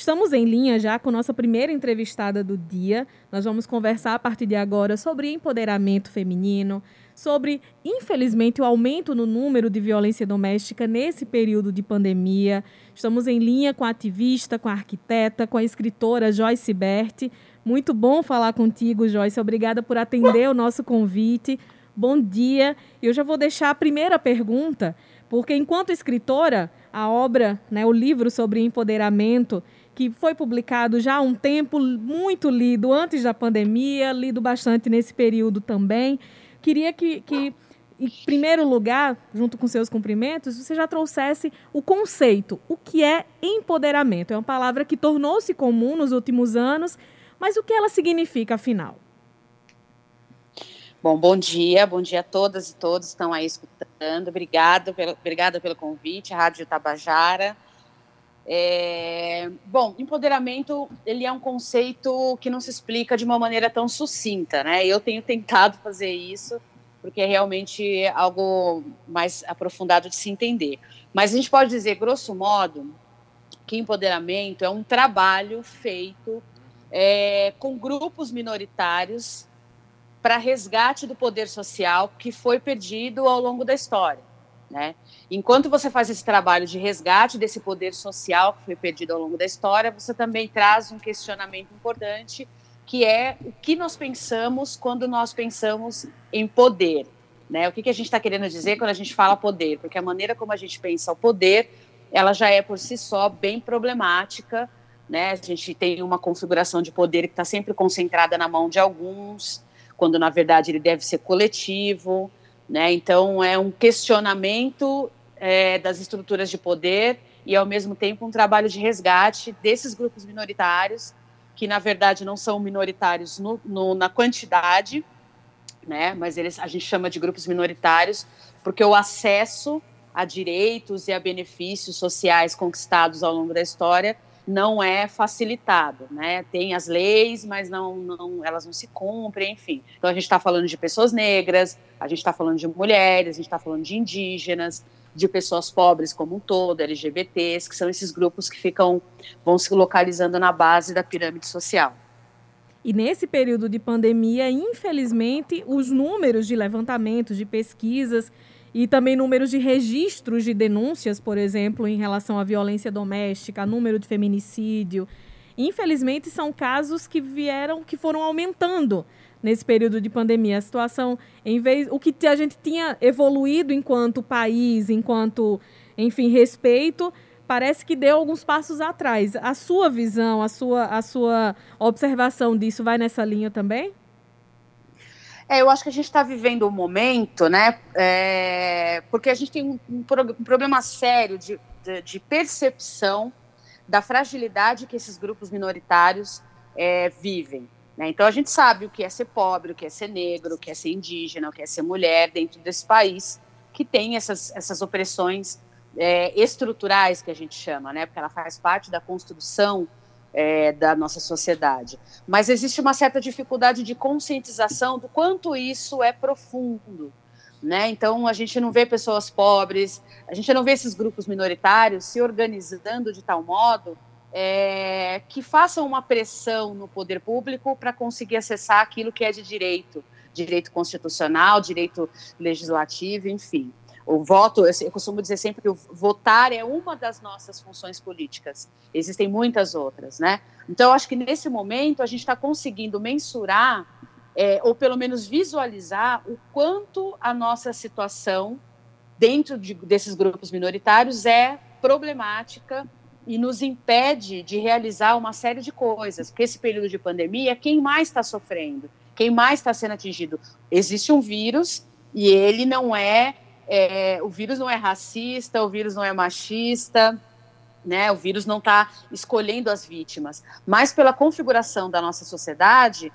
Estamos em linha já com nossa primeira entrevistada do dia. Nós vamos conversar a partir de agora sobre empoderamento feminino, sobre, infelizmente, o aumento no número de violência doméstica nesse período de pandemia. Estamos em linha com a ativista, com a arquiteta, com a escritora Joyce Berti. Muito bom falar contigo, Joyce. Obrigada por atender o nosso convite. Bom dia. Eu já vou deixar a primeira pergunta, porque enquanto escritora, a obra, né, o livro sobre empoderamento, que foi publicado já há um tempo, muito lido antes da pandemia, lido bastante nesse período também. Queria que, que em primeiro lugar, junto com seus cumprimentos, você já trouxesse o conceito. O que é empoderamento? É uma palavra que tornou-se comum nos últimos anos, mas o que ela significa, afinal? Bom, bom dia, bom dia a todas e todos que estão aí escutando. Obrigada pelo, obrigada pelo convite, Rádio Tabajara. É, bom, empoderamento ele é um conceito que não se explica de uma maneira tão sucinta, né? Eu tenho tentado fazer isso porque é realmente algo mais aprofundado de se entender. Mas a gente pode dizer, grosso modo, que empoderamento é um trabalho feito é, com grupos minoritários para resgate do poder social que foi perdido ao longo da história. Né? Enquanto você faz esse trabalho de resgate desse poder social que foi perdido ao longo da história, você também traz um questionamento importante, que é o que nós pensamos quando nós pensamos em poder. Né? O que, que a gente está querendo dizer quando a gente fala poder? Porque a maneira como a gente pensa o poder, ela já é por si só bem problemática. Né? A gente tem uma configuração de poder que está sempre concentrada na mão de alguns, quando na verdade ele deve ser coletivo, né? Então é um questionamento é, das estruturas de poder e ao mesmo tempo um trabalho de resgate desses grupos minoritários que na verdade não são minoritários no, no, na quantidade, né? Mas eles a gente chama de grupos minoritários porque o acesso a direitos e a benefícios sociais conquistados ao longo da história não é facilitado, né? Tem as leis, mas não, não elas não se cumprem, enfim. Então a gente está falando de pessoas negras, a gente está falando de mulheres, a gente está falando de indígenas, de pessoas pobres como um todo, LGBTs, que são esses grupos que ficam vão se localizando na base da pirâmide social. E nesse período de pandemia, infelizmente, os números de levantamentos, de pesquisas e também números de registros de denúncias, por exemplo, em relação à violência doméstica, número de feminicídio. Infelizmente, são casos que vieram, que foram aumentando nesse período de pandemia. A situação, em vez, o que a gente tinha evoluído enquanto país, enquanto, enfim, respeito, parece que deu alguns passos atrás. A sua visão, a sua, a sua observação disso vai nessa linha também? É, eu acho que a gente está vivendo um momento, né? É, porque a gente tem um, um, um problema sério de, de, de, percepção da fragilidade que esses grupos minoritários é, vivem. Né? Então a gente sabe o que é ser pobre, o que é ser negro, o que é ser indígena, o que é ser mulher dentro desse país que tem essas, essas opressões é, estruturais que a gente chama, né? Porque ela faz parte da construção é, da nossa sociedade. Mas existe uma certa dificuldade de conscientização do quanto isso é profundo. Né? Então, a gente não vê pessoas pobres, a gente não vê esses grupos minoritários se organizando de tal modo é, que façam uma pressão no poder público para conseguir acessar aquilo que é de direito, direito constitucional, direito legislativo, enfim o voto, eu costumo dizer sempre que o votar é uma das nossas funções políticas. Existem muitas outras, né? Então, acho que nesse momento a gente está conseguindo mensurar, é, ou pelo menos visualizar, o quanto a nossa situação dentro de, desses grupos minoritários é problemática e nos impede de realizar uma série de coisas. Porque esse período de pandemia, quem mais está sofrendo? Quem mais está sendo atingido? Existe um vírus e ele não é é, o vírus não é racista, o vírus não é machista, né? O vírus não está escolhendo as vítimas, mas pela configuração da nossa sociedade,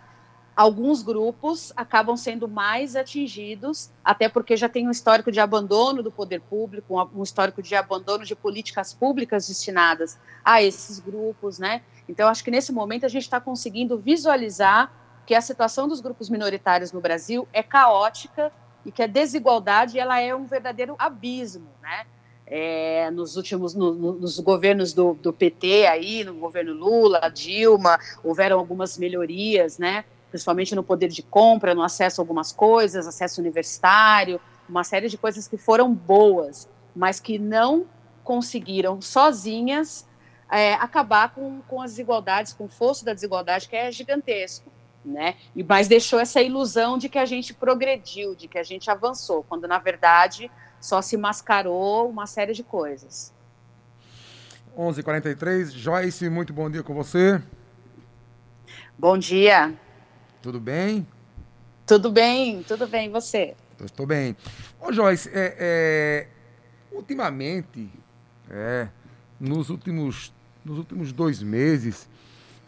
alguns grupos acabam sendo mais atingidos, até porque já tem um histórico de abandono do poder público, um histórico de abandono de políticas públicas destinadas a esses grupos, né? Então, acho que nesse momento a gente está conseguindo visualizar que a situação dos grupos minoritários no Brasil é caótica e que a desigualdade ela é um verdadeiro abismo, né? é, nos últimos no, nos governos do, do, PT aí, no governo Lula, Dilma, houveram algumas melhorias, né? Principalmente no poder de compra, no acesso a algumas coisas, acesso universitário, uma série de coisas que foram boas, mas que não conseguiram sozinhas é, acabar com, com as desigualdades, com o fosso da desigualdade que é gigantesco. Né? E mas deixou essa ilusão de que a gente progrediu, de que a gente avançou, quando na verdade só se mascarou uma série de coisas. 11:43 Joyce, muito bom dia com você. Bom dia. Tudo bem? Tudo bem, tudo bem, e você? Eu estou bem. Ô Joyce, é, é, ultimamente, é, nos, últimos, nos últimos dois meses,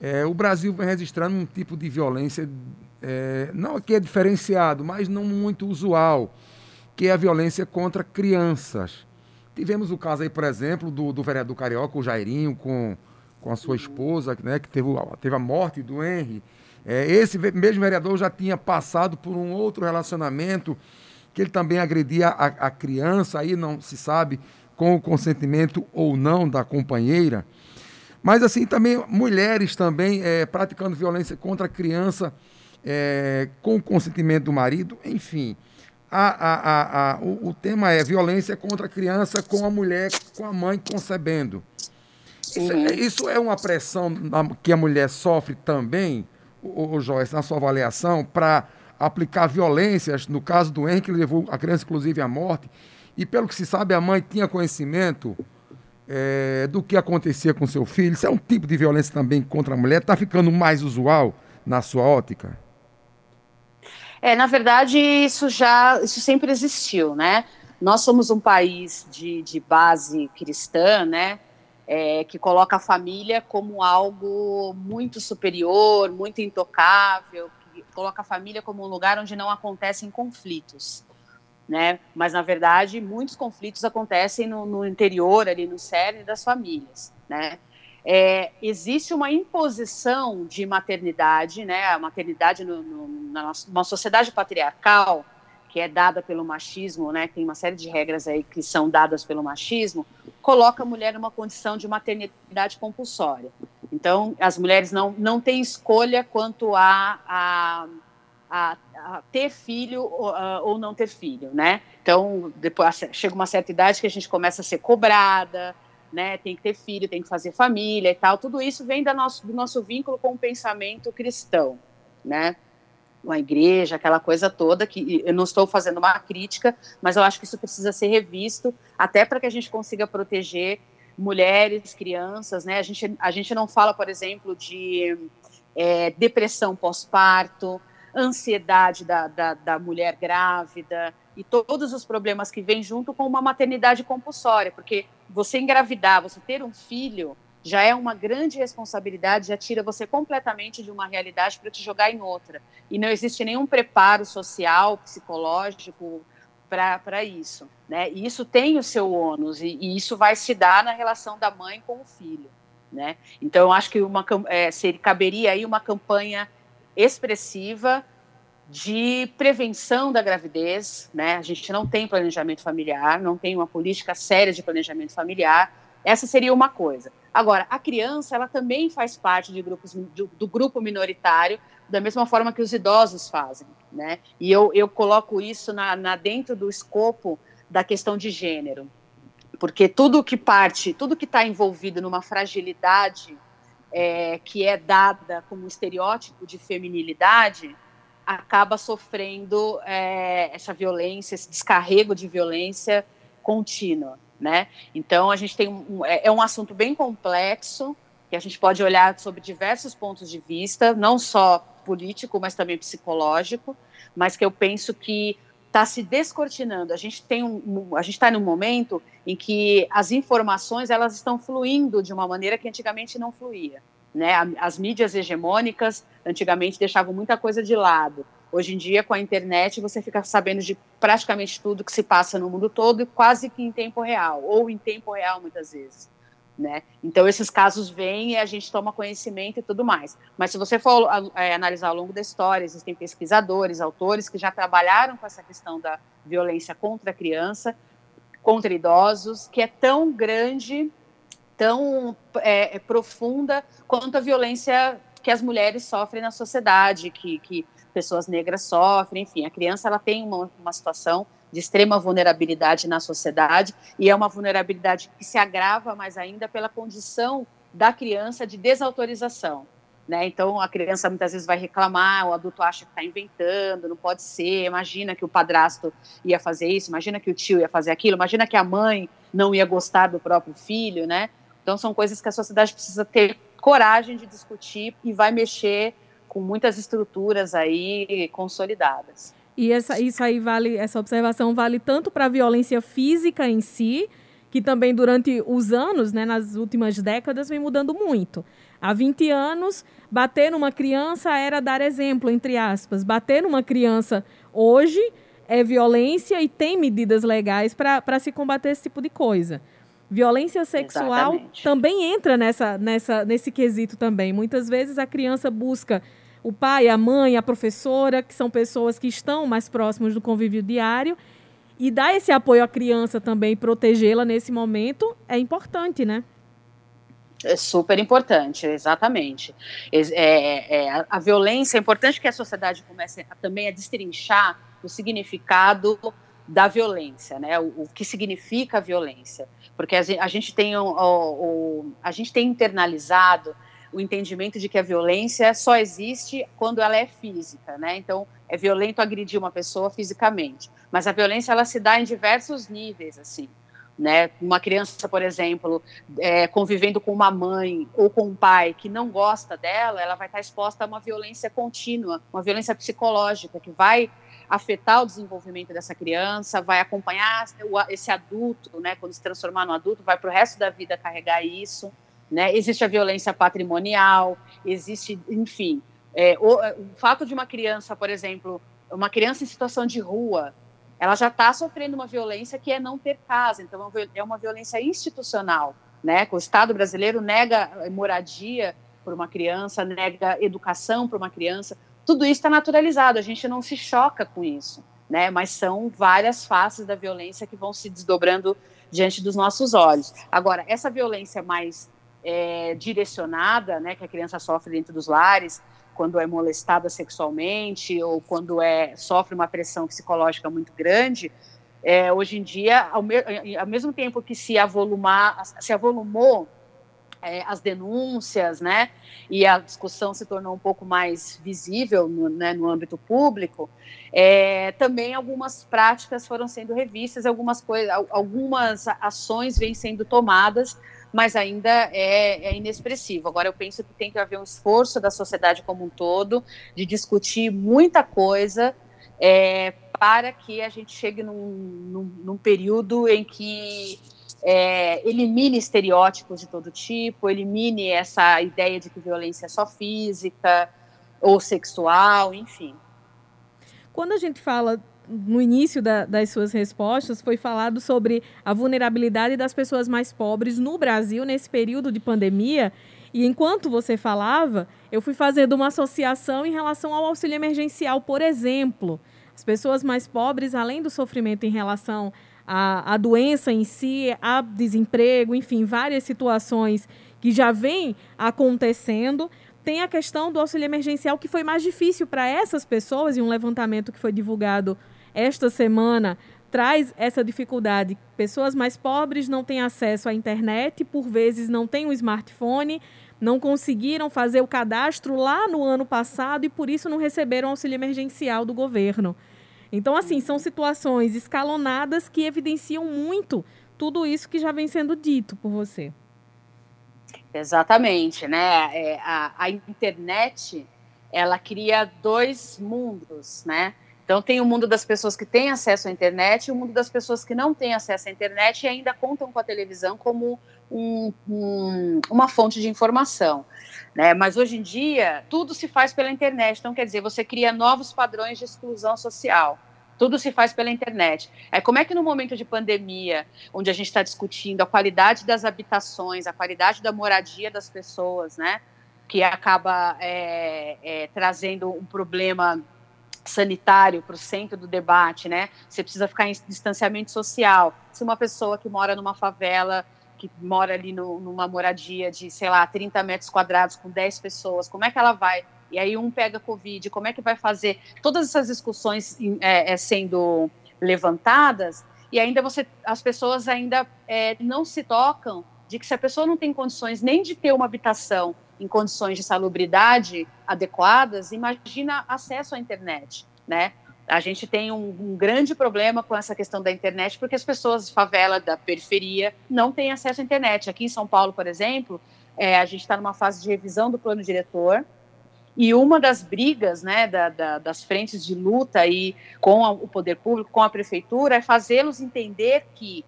é, o Brasil vem registrando um tipo de violência, é, não que é diferenciado, mas não muito usual que é a violência contra crianças. Tivemos o caso aí, por exemplo, do, do vereador carioca, o Jairinho, com, com a sua esposa, né, que teve, teve a morte do Henry. É, esse mesmo vereador já tinha passado por um outro relacionamento que ele também agredia a, a criança, aí não se sabe com o consentimento ou não da companheira. Mas assim, também mulheres também é, praticando violência contra a criança é, com o consentimento do marido, enfim a, a, a, o, o, tema é violência contra a criança com a mulher, com a mãe concebendo. Isso, é, isso é uma pressão que a mulher sofre também, o, o Joyce, na sua avaliação, para aplicar violências, no caso do Henrique, que levou a criança, inclusive, à morte. E pelo que se sabe, a mãe tinha conhecimento é, do que acontecia com seu filho. Isso é um tipo de violência também contra a mulher. Está ficando mais usual na sua ótica? É, na verdade, isso já, isso sempre existiu, né? Nós somos um país de, de base cristã, né? É, que coloca a família como algo muito superior, muito intocável, que coloca a família como um lugar onde não acontecem conflitos, né? Mas na verdade muitos conflitos acontecem no, no interior ali no cerne das famílias, né? é, existe uma imposição de maternidade, né? A maternidade no, no, na uma sociedade patriarcal que é dada pelo machismo, né? Tem uma série de regras aí que são dadas pelo machismo, coloca a mulher numa condição de maternidade compulsória. Então, as mulheres não, não têm escolha quanto a, a, a, a ter filho ou, ou não ter filho, né? Então, depois chega uma certa idade que a gente começa a ser cobrada, né? Tem que ter filho, tem que fazer família e tal. Tudo isso vem da nosso, do nosso vínculo com o pensamento cristão, né? Uma igreja, aquela coisa toda que eu não estou fazendo uma crítica, mas eu acho que isso precisa ser revisto até para que a gente consiga proteger mulheres, crianças, né? A gente, a gente não fala, por exemplo, de é, depressão pós-parto, ansiedade da, da, da mulher grávida, e todos os problemas que vêm junto com uma maternidade compulsória, porque você engravidar, você ter um filho, já é uma grande responsabilidade, já tira você completamente de uma realidade para te jogar em outra. E não existe nenhum preparo social, psicológico para isso. Né? E isso tem o seu ônus, e, e, isso vai se dar na relação da mãe com o filho. Né? Então, eu acho que uma, é, caberia aí uma campanha expressiva de prevenção da gravidez, né? A gente não tem planejamento familiar, não tem uma política séria de planejamento familiar. Essa seria uma coisa. Agora, a criança, ela também faz parte de grupos, do, do grupo minoritário, da mesma forma que os idosos fazem, né? E eu, eu coloco isso na, na dentro do escopo da questão de gênero, porque tudo que parte, tudo que está envolvido numa fragilidade é, que é dada como um estereótipo de feminilidade, acaba sofrendo é, essa violência, esse descarrego de violência contínua, né? Então a gente tem um, é, é um assunto bem complexo que a gente pode olhar sobre diversos pontos de vista, não só político, mas também psicológico, mas que eu penso que está se descortinando. A gente tem um, a gente está num momento em que as informações elas estão fluindo de uma maneira que antigamente não fluía. Né? As mídias hegemônicas antigamente deixavam muita coisa de lado. Hoje em dia, com a internet, você fica sabendo de praticamente tudo que se passa no mundo todo, quase que em tempo real, ou em tempo real muitas vezes. Né? Então, esses casos vêm e a gente toma conhecimento e tudo mais. Mas se você for é, analisar ao longo da história, existem pesquisadores, autores que já trabalharam com essa questão da violência contra a criança, contra idosos, que é tão grande, tão é, profunda quanto a violência que as mulheres sofrem na sociedade, que, que pessoas negras sofrem, enfim, a criança ela tem uma, uma situação de extrema vulnerabilidade na sociedade e é uma vulnerabilidade que se agrava mais ainda pela condição da criança de desautorização. Né? Então, a criança muitas vezes vai reclamar, o adulto acha que está inventando, não pode ser. Imagina que o padrasto ia fazer isso, imagina que o tio ia fazer aquilo, imagina que a mãe não ia gostar do próprio filho, né? Então, são coisas que a sociedade precisa ter coragem de discutir e vai mexer com muitas estruturas aí consolidadas. E essa, isso aí vale, essa observação vale tanto para a violência física em si, que também durante os anos, né, nas últimas décadas, vem mudando muito. Há 20 anos, bater numa criança era dar exemplo, entre aspas. Bater numa criança hoje é violência e tem medidas legais para se combater esse tipo de coisa. Violência sexual Exatamente. também entra nessa, nessa, nesse quesito também. Muitas vezes a criança busca o pai, a mãe, a professora, que são pessoas que estão mais próximas do convívio diário, e dar esse apoio à criança também, protegê-la nesse momento, é importante, né? É super importante, exatamente. É, é, é, a violência, é importante que a sociedade comece a, também a destrinchar o significado da violência, né? O, o que significa a violência, porque a, a gente tem o, o, a gente tem internalizado o entendimento de que a violência só existe quando ela é física, né? Então, é violento agredir uma pessoa fisicamente, mas a violência ela se dá em diversos níveis, assim, né? Uma criança, por exemplo, é, convivendo com uma mãe ou com um pai que não gosta dela, ela vai estar exposta a uma violência contínua, uma violência psicológica que vai afetar o desenvolvimento dessa criança, vai acompanhar esse adulto, né? Quando se transformar no adulto, vai para o resto da vida carregar isso. Né? Existe a violência patrimonial, existe, enfim, é, o, o, fato de uma criança, por exemplo, uma criança em situação de rua, ela já está sofrendo uma violência que é não ter casa, então é uma violência institucional, né? O Estado brasileiro nega moradia para uma criança, nega educação para uma criança, tudo isso está naturalizado, a gente não se choca com isso, né? Mas são várias faces da violência que vão se desdobrando diante dos nossos olhos. Agora, essa violência mais é, direcionada, né, que a criança sofre dentro dos lares, quando é molestada sexualmente ou quando é sofre uma pressão psicológica muito grande, é, hoje em dia, ao, me, ao, mesmo tempo que se avolumar, se avolumou é, as denúncias, né, e a discussão se tornou um pouco mais visível no, né, no âmbito público, é, também algumas práticas foram sendo revistas, algumas coisas, algumas ações vêm sendo tomadas mas ainda é, é inexpressivo. Agora, eu penso que tem que haver um esforço da sociedade como um todo de discutir muita coisa é, para que a gente chegue num, num, num período em que é, elimine estereótipos de todo tipo, elimine essa ideia de que violência é só física ou sexual, enfim. Quando a gente fala no início da, das suas respostas, foi falado sobre a vulnerabilidade das pessoas mais pobres no Brasil nesse período de pandemia. E enquanto você falava, eu fui fazendo uma associação em relação ao auxílio emergencial, por exemplo. As pessoas mais pobres, além do sofrimento em relação à, à doença em si, a desemprego, enfim, várias situações que já vêm acontecendo, tem a questão do auxílio emergencial que foi mais difícil para essas pessoas, e um levantamento que foi divulgado esta semana traz essa dificuldade. Pessoas mais pobres não têm acesso à internet, por vezes não têm o um smartphone, não conseguiram fazer o cadastro lá no ano passado e por isso não receberam auxílio emergencial do governo. Então, assim, são situações escalonadas que evidenciam muito tudo isso que já vem sendo dito por você. Exatamente, né? É, a, a internet ela cria dois mundos, né? Então, tem o mundo das pessoas que têm acesso à internet e o mundo das pessoas que não têm acesso à internet e ainda contam com a televisão como um, um, uma fonte de informação. Né? Mas hoje em dia, tudo se faz pela internet. Então, quer dizer, você cria novos padrões de exclusão social. Tudo se faz pela internet. É como é que no momento de pandemia, onde a gente está discutindo a qualidade das habitações, a qualidade da moradia das pessoas, né, que acaba é, é, trazendo um problema sanitário para o centro do debate, né? Você precisa ficar em distanciamento social. Se uma pessoa que mora numa favela, que mora ali no, numa moradia de, sei lá, 30 metros quadrados com 10 pessoas, como é que ela vai? E aí um pega Covid, como é que vai fazer? Todas essas discussões é, é, sendo levantadas e ainda você, as pessoas ainda é, não se tocam de que se a pessoa não tem condições nem de ter uma habitação em condições de salubridade adequadas, imagina acesso à internet, né? A gente tem um, um, grande problema com essa questão da internet, porque as pessoas de favela, da periferia, não têm acesso à internet. Aqui em São Paulo, por exemplo, é, a gente está numa fase de revisão do plano diretor, e uma das brigas né, da, da, das frentes de luta aí com a, o poder público, com a prefeitura, é fazê-los entender que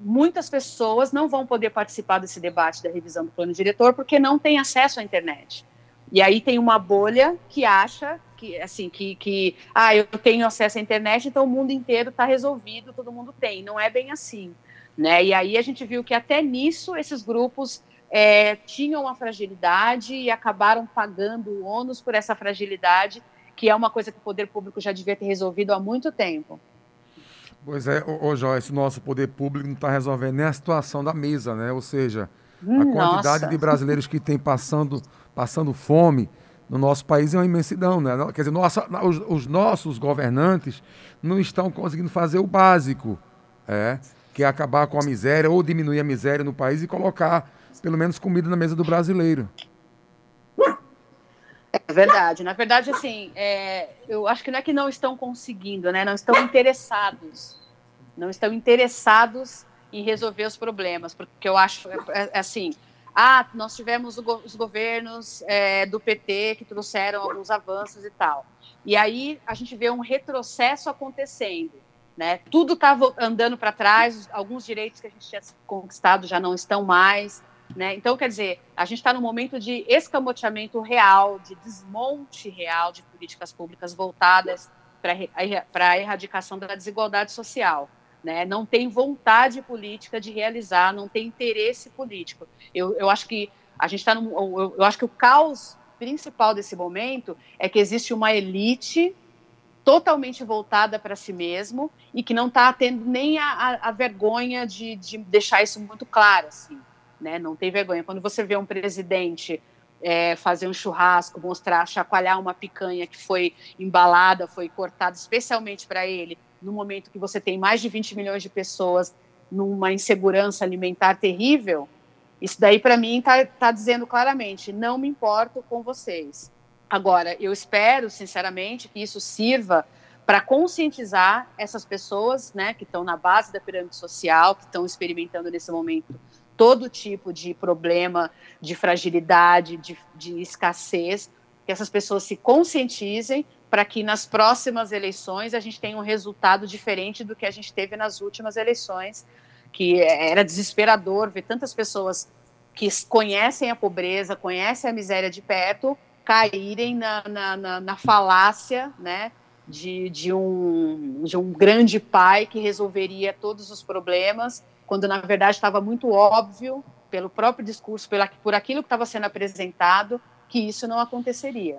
muitas pessoas não vão poder participar desse debate da revisão do plano diretor porque não têm acesso à internet. E aí tem uma bolha que acha que assim que, que ah eu tenho acesso à internet então o mundo inteiro está resolvido todo mundo tem. Não é bem assim né? E aí a gente viu que até nisso esses grupos é, tinham uma fragilidade e acabaram pagando o ônus por essa fragilidade que é uma coisa que o poder público já devia ter resolvido há muito tempo Pois é, ô, ô Joyce, o nosso poder público não está resolvendo nem a situação da mesa, né? Ou seja, a hum, quantidade de brasileiros que tem passando, passando fome no nosso país é uma imensidão, né? Quer dizer, nossa, os, os, nossos governantes não estão conseguindo fazer o básico, é, que é acabar com a miséria ou diminuir a miséria no país e colocar pelo menos comida na mesa do brasileiro. É verdade. Na verdade, assim, é, eu acho que não é que não estão conseguindo, né? Não estão interessados. Não estão interessados em resolver os problemas, porque eu acho, é, é assim, ah, nós tivemos os governos é, do PT que trouxeram alguns avanços e tal. E aí a gente vê um retrocesso acontecendo. Né? Tudo estava andando para trás, alguns direitos que a gente tinha conquistado já não estão mais. Né? Então, quer dizer, a gente está num momento de escamoteamento real, de desmonte real de políticas públicas voltadas para a erradicação da desigualdade social. Né? Não tem vontade política de realizar, não tem interesse político. Eu, eu acho que a gente está eu, eu acho que o caos principal desse momento é que existe uma elite totalmente voltada para si mesmo e que não está tendo nem a, a, a vergonha de, de, deixar isso muito claro, assim né? Não tem vergonha. Quando você vê um presidente é, fazer um churrasco, mostrar, chacoalhar uma picanha que foi embalada, foi cortada especialmente para ele, no momento que você tem mais de 20 milhões de pessoas numa insegurança alimentar terrível, isso daí para mim está tá dizendo claramente, não me importo com vocês. Agora, eu espero, sinceramente, que isso sirva para conscientizar essas pessoas, né, que estão na base da pirâmide social, que estão experimentando nesse momento todo tipo de problema, de fragilidade, de, de escassez, que essas pessoas se conscientizem para que nas próximas eleições a gente tenha um resultado diferente do que a gente teve nas últimas eleições, que era desesperador ver tantas pessoas que conhecem a pobreza, conhecem a miséria de perto, caírem na, na, na, na falácia, né, de, de, um, de um grande pai que resolveria todos os problemas quando na verdade estava muito óbvio, pelo próprio discurso, pela, por aquilo que estava sendo apresentado, que isso não aconteceria.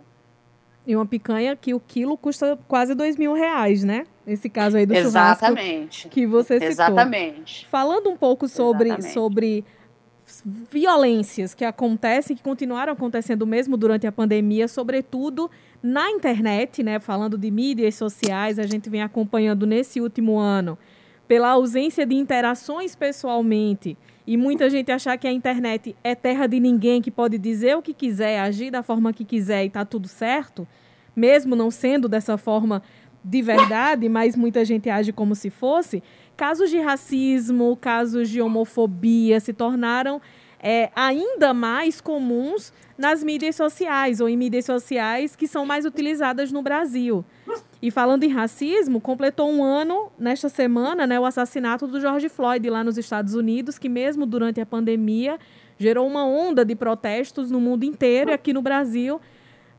E uma picanha que o quilo custa quase dois mil reais, né? Esse caso aí do Exatamente. churrasco que você citou. Exatamente. Falando um pouco sobre, sobre violências que acontecem, que continuaram acontecendo mesmo durante a pandemia, sobretudo na internet, né? Falando de mídias sociais, a gente vem acompanhando nesse último ano pela ausência de interações pessoalmente e muita gente achar que a internet é terra de ninguém que pode dizer o que quiser, agir da forma que quiser e está tudo certo, mesmo não sendo dessa forma de verdade, mas muita gente age como se fosse, casos de racismo, casos de homofobia se tornaram é, ainda mais comuns nas mídias sociais ou em mídias sociais que são mais utilizadas no Brasil. E falando em racismo, completou um ano nesta semana né, o assassinato do George Floyd lá nos Estados Unidos, que mesmo durante a pandemia gerou uma onda de protestos no mundo inteiro e aqui no Brasil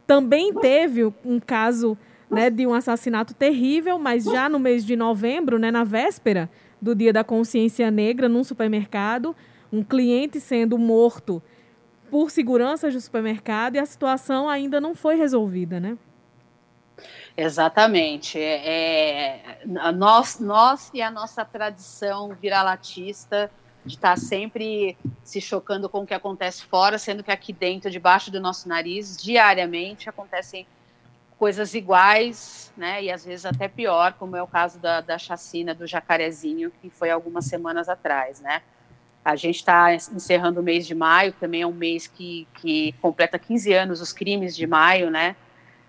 também teve um caso né, de um assassinato terrível, mas já no mês de novembro, né, na véspera do Dia da Consciência Negra, num supermercado, um cliente sendo morto por seguranças do supermercado e a situação ainda não foi resolvida, né? Exatamente. É, é, nós, nós e a nossa tradição viralatista de estar tá sempre se chocando com o que acontece fora, sendo que aqui dentro, debaixo do nosso nariz, diariamente acontecem coisas iguais, né, e às vezes até pior, como é o caso da, da chacina do Jacarezinho, que foi algumas semanas atrás, né. A gente está encerrando o mês de maio, também é um mês que, que completa 15 anos os crimes de maio, né,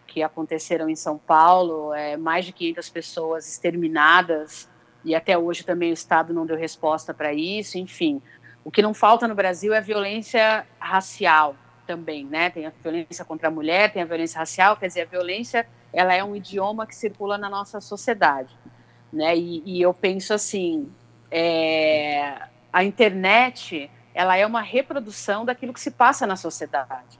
que aconteceram em São Paulo, é, mais de 500 pessoas exterminadas, e até hoje também o Estado não deu resposta para isso, enfim. O que não falta no Brasil é violência racial também, né? Tem a violência contra a mulher, tem a violência racial, quer dizer, a violência ela é um idioma que circula na nossa sociedade, né? E, e eu penso assim, é, a internet ela é uma reprodução daquilo que se passa na sociedade.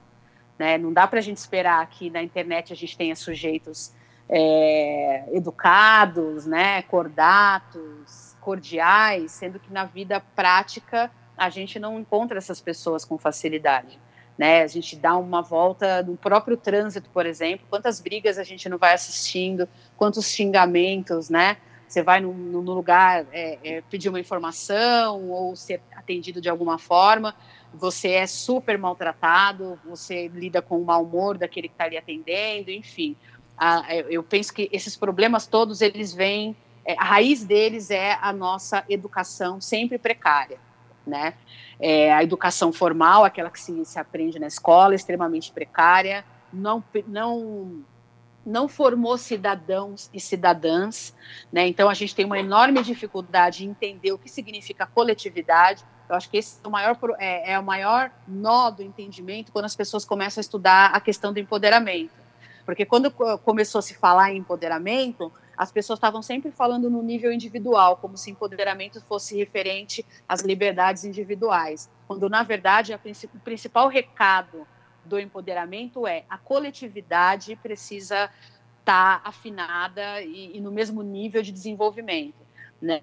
Né? Não dá para a gente esperar que na internet a gente tenha sujeitos é, educados, né, cordatos, cordiais, sendo que na vida prática a gente não encontra essas pessoas com facilidade. Né? A gente dá uma volta no próprio trânsito, por exemplo, quantas brigas a gente não vai assistindo, quantos xingamentos, né? Você vai no, lugar é, é, pedir uma informação ou ser atendido de alguma forma, você é super maltratado, você lida com o mau humor daquele que está ali atendendo, enfim. A, eu penso que esses problemas todos, eles vêm, é, a raiz deles é a nossa educação sempre precária, né? É, a educação formal, aquela que se, se aprende na escola, extremamente precária, não, não não formou cidadãos e cidadãs, né? Então a gente tem uma enorme dificuldade em entender o que significa coletividade. Eu acho que esse é o maior é, é o maior nó do entendimento quando as pessoas começam a estudar a questão do empoderamento, porque quando começou a se falar em empoderamento, as pessoas estavam sempre falando no nível individual, como se empoderamento fosse referente às liberdades individuais, quando na verdade o principal recado do empoderamento é a coletividade precisa estar tá afinada e, e, no mesmo nível de desenvolvimento, né?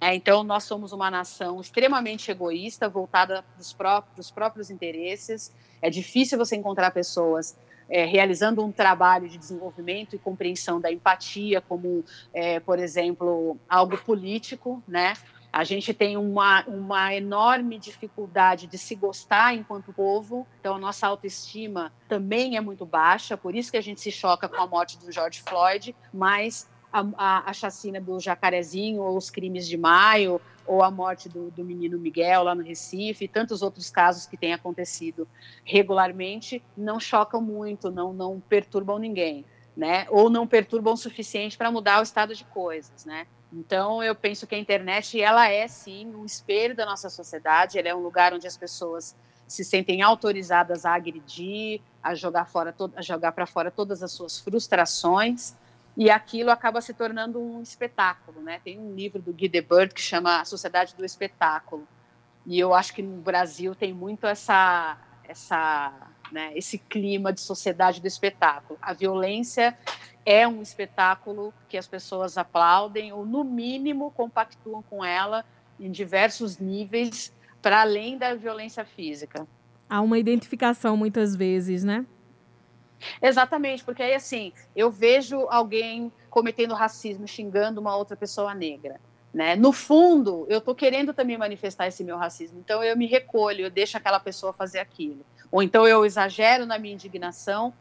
É, então, nós somos uma nação extremamente egoísta, voltada para os próprios, próprios interesses. É difícil você encontrar pessoas é, realizando um trabalho de desenvolvimento e compreensão da empatia, como, é, por exemplo, algo político, né? A gente tem uma, uma enorme dificuldade de se gostar enquanto povo, então a nossa autoestima também é muito baixa, por isso que a gente se choca com a morte do George Floyd, mas a, a, a chacina do Jacarezinho, ou os crimes de maio, ou a morte do, do menino Miguel lá no Recife, e tantos outros casos que têm acontecido regularmente, não chocam muito, não, não perturbam ninguém. Né? Ou não perturbam o suficiente para mudar o estado de coisas, né? Então, eu penso que a internet, ela é, sim, um espelho da nossa sociedade, ela é um lugar onde as pessoas se sentem autorizadas a agredir, a jogar fora a jogar para fora todas as suas frustrações, e aquilo acaba se tornando um espetáculo, né? Tem um livro do Guy Debord que chama A Sociedade do Espetáculo. E eu acho que no Brasil tem muito essa essa né, esse clima de sociedade do espetáculo. A violência é um espetáculo que as pessoas aplaudem ou, no mínimo, compactuam com ela em diversos níveis, para além da violência física. Há uma identificação muitas vezes, né? Exatamente, porque aí assim, eu vejo alguém cometendo racismo, xingando uma outra pessoa negra. Né? No fundo, eu estou querendo também manifestar esse meu racismo, então eu me recolho, eu deixo aquela pessoa fazer aquilo. Ou então eu exagero na minha indignação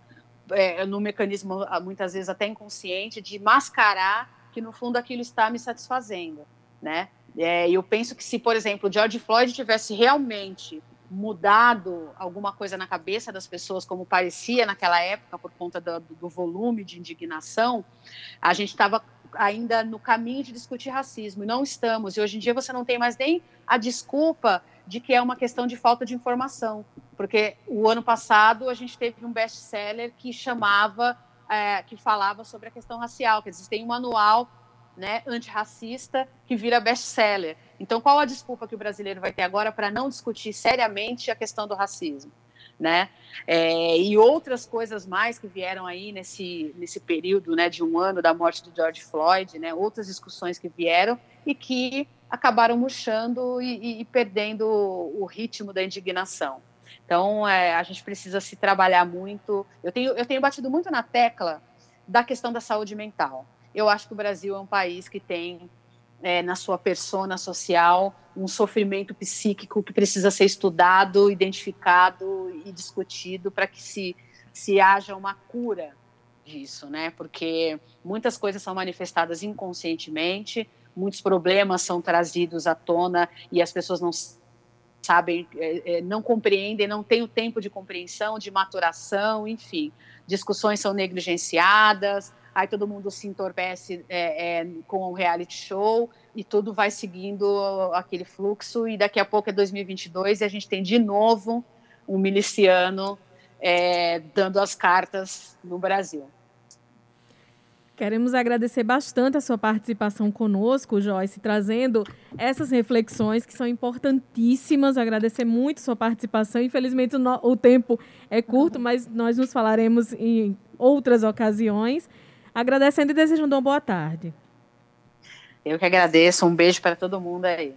é, no mecanismo, ah, muitas vezes até inconsciente, de mascarar que, no fundo, aquilo está me satisfazendo, né? É, eu penso que se, por exemplo, George Floyd tivesse realmente mudado alguma coisa na cabeça das pessoas, como parecia naquela época, por conta do, do volume de indignação, a gente estava ainda no caminho de discutir racismo, e não estamos. E hoje em dia você não tem mais nem a desculpa de que é uma questão de falta de informação, porque o ano passado a gente teve um best-seller que chamava, é, que falava sobre a questão racial, quer dizer, tem um manual né, antirracista que vira best-seller. Então, qual a desculpa que o brasileiro vai ter agora para não discutir seriamente a questão do racismo? Né? É, e outras coisas mais que vieram aí nesse, nesse período né, de um ano da morte do George Floyd, né, outras discussões que vieram e que acabaram murchando e, e perdendo o ritmo da indignação. Então, é, a gente precisa se trabalhar muito. Eu tenho, eu tenho batido muito na tecla da questão da saúde mental. Eu acho que o Brasil é um país que tem é, na sua persona social um sofrimento psíquico que precisa ser estudado, identificado e discutido para que se, se haja uma cura disso, né? Porque muitas coisas são manifestadas inconscientemente, muitos problemas são trazidos à tona e as pessoas não sabem, é, é, não compreendem, não têm o tempo de compreensão, de maturação, enfim. Discussões são negligenciadas, aí todo mundo se entorpece é, é, com o reality show e tudo vai seguindo aquele fluxo e daqui a pouco é 2022 e a gente tem de novo um miliciano é, dando as cartas no Brasil. Queremos agradecer bastante a sua participação conosco, Joyce, trazendo essas reflexões que são importantíssimas. Agradecer muito sua participação. Infelizmente, o, o tempo é curto, mas nós nos falaremos em outras ocasiões. Agradecendo e desejando uma boa tarde. Eu que agradeço. Um beijo para todo mundo aí.